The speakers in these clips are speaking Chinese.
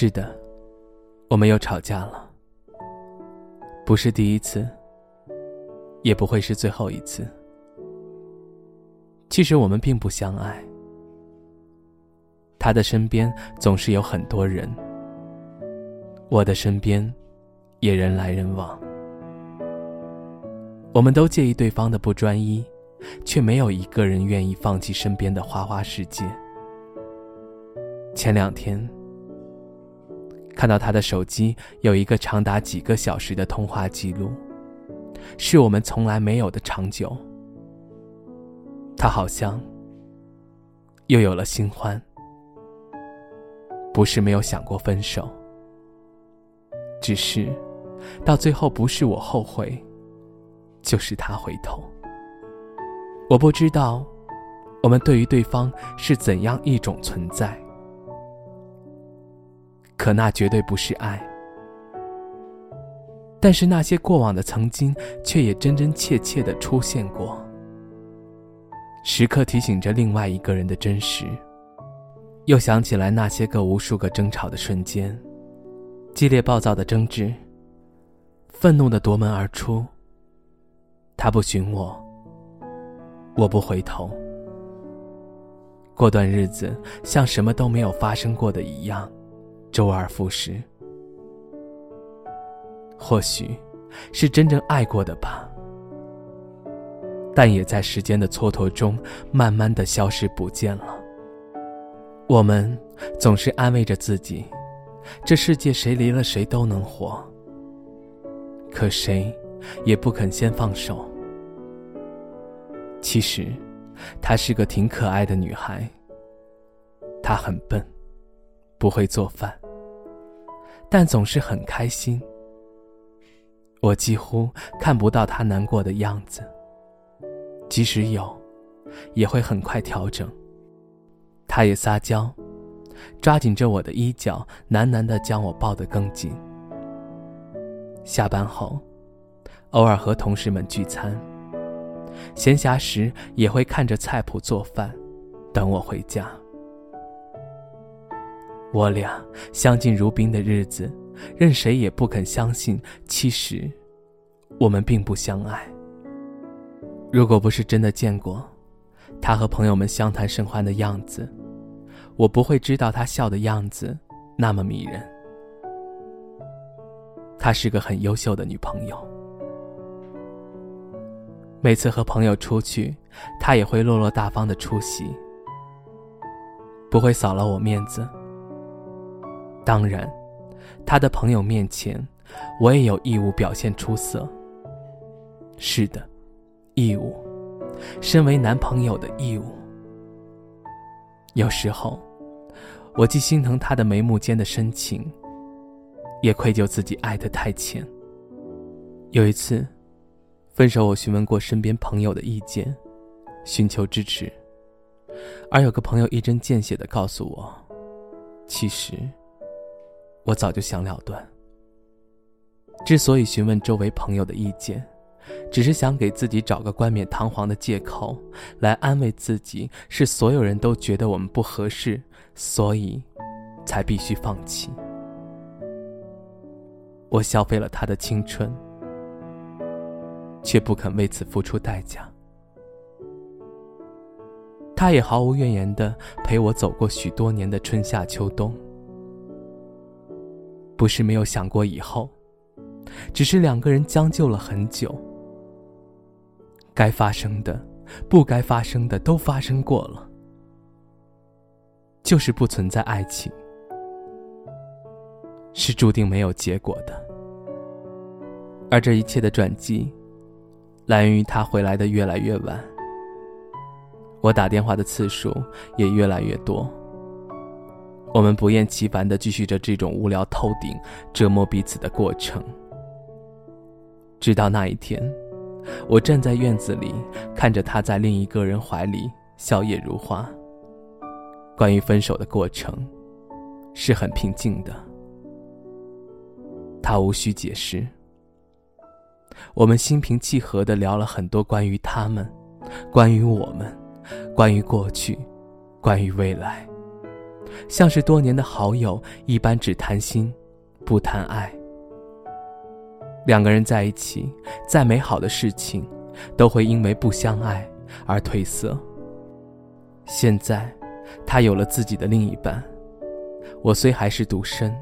是的，我们又吵架了。不是第一次，也不会是最后一次。其实我们并不相爱。他的身边总是有很多人，我的身边也人来人往。我们都介意对方的不专一，却没有一个人愿意放弃身边的花花世界。前两天。看到他的手机有一个长达几个小时的通话记录，是我们从来没有的长久。他好像又有了新欢，不是没有想过分手，只是到最后不是我后悔，就是他回头。我不知道我们对于对方是怎样一种存在。可那绝对不是爱，但是那些过往的曾经，却也真真切切的出现过，时刻提醒着另外一个人的真实。又想起来那些个无数个争吵的瞬间，激烈暴躁的争执，愤怒的夺门而出。他不寻我，我不回头。过段日子像什么都没有发生过的一样。周而复始，或许是真正爱过的吧，但也在时间的蹉跎中，慢慢的消失不见了。我们总是安慰着自己，这世界谁离了谁都能活，可谁也不肯先放手。其实，她是个挺可爱的女孩，她很笨。不会做饭，但总是很开心。我几乎看不到他难过的样子，即使有，也会很快调整。他也撒娇，抓紧着我的衣角，喃喃的将我抱得更紧。下班后，偶尔和同事们聚餐，闲暇时也会看着菜谱做饭，等我回家。我俩相敬如宾的日子，任谁也不肯相信，其实我们并不相爱。如果不是真的见过他和朋友们相谈甚欢的样子，我不会知道他笑的样子那么迷人。她是个很优秀的女朋友，每次和朋友出去，她也会落落大方的出席，不会扫了我面子。当然，他的朋友面前，我也有义务表现出色。是的，义务，身为男朋友的义务。有时候，我既心疼他的眉目间的深情，也愧疚自己爱得太浅。有一次，分手我询问过身边朋友的意见，寻求支持，而有个朋友一针见血的告诉我，其实。我早就想了断。之所以询问周围朋友的意见，只是想给自己找个冠冕堂皇的借口，来安慰自己，是所有人都觉得我们不合适，所以才必须放弃。我消费了他的青春，却不肯为此付出代价。他也毫无怨言的陪我走过许多年的春夏秋冬。不是没有想过以后，只是两个人将就了很久。该发生的、不该发生的都发生过了，就是不存在爱情，是注定没有结果的。而这一切的转机，来源于他回来的越来越晚，我打电话的次数也越来越多。我们不厌其烦的继续着这种无聊透顶、折磨彼此的过程，直到那一天，我站在院子里，看着他在另一个人怀里笑靥如花。关于分手的过程，是很平静的，他无需解释。我们心平气和的聊了很多关于他们、关于我们、关于过去、关于未来。像是多年的好友一般，只谈心，不谈爱。两个人在一起，再美好的事情，都会因为不相爱而褪色。现在，他有了自己的另一半，我虽还是独身，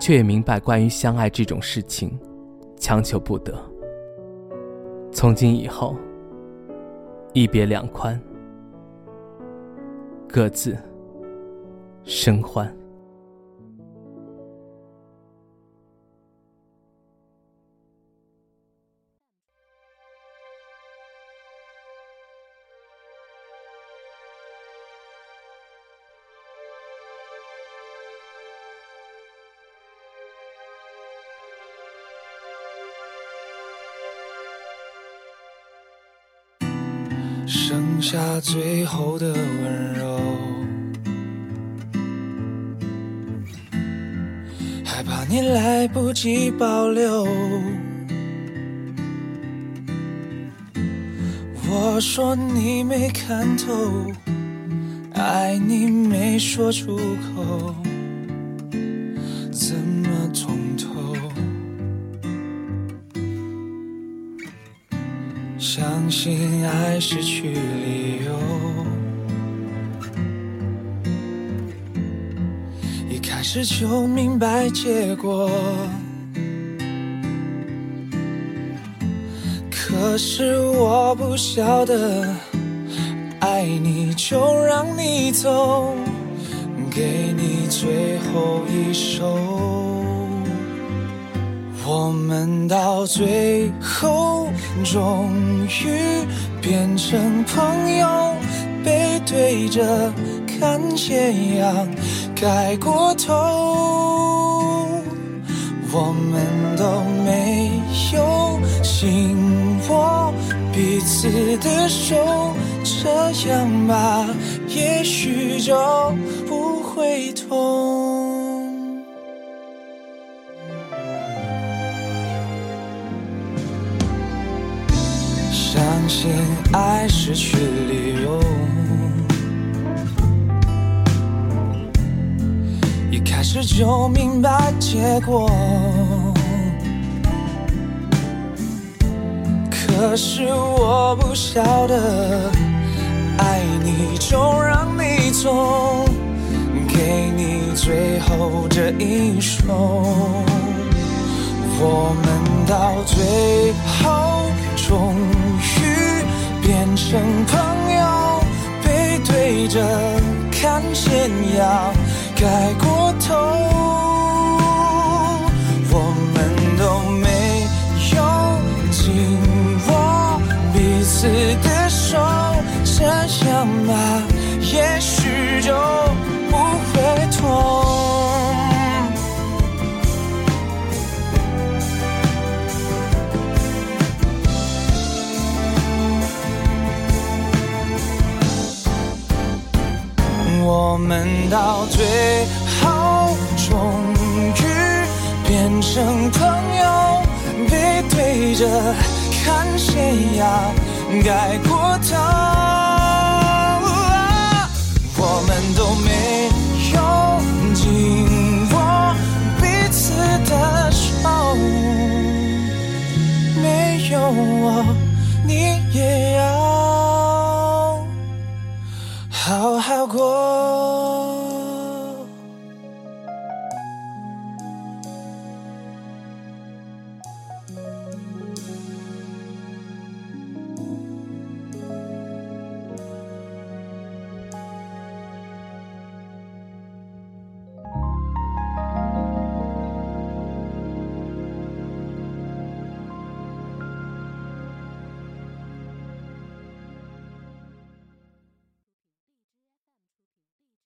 却也明白关于相爱这种事情，强求不得。从今以后，一别两宽，各自生欢。剩下最后的温柔，怕你来不及保留。我说你没看透，爱你没说出口，怎么痛透？相信爱失去理由，开始就明白结果。可是我不晓得，爱你就让你走，给你最后一首。我们到最后终于变成朋友，背对着看斜阳盖过头，我们都没有紧握彼此的手，这样吧，也许就不会痛。相信爱失去理由，开始就明白结果。可是我不晓得，爱你就让你走，给你最后这一首，我们到最后终于。变成朋友，背对着看斜阳盖过头，我们都没有紧握彼此的手，这样吧，到最后，终于变成朋友，背对着看谁呀？改过头，我们都没有紧握彼此的手，没有我，你也要好好过。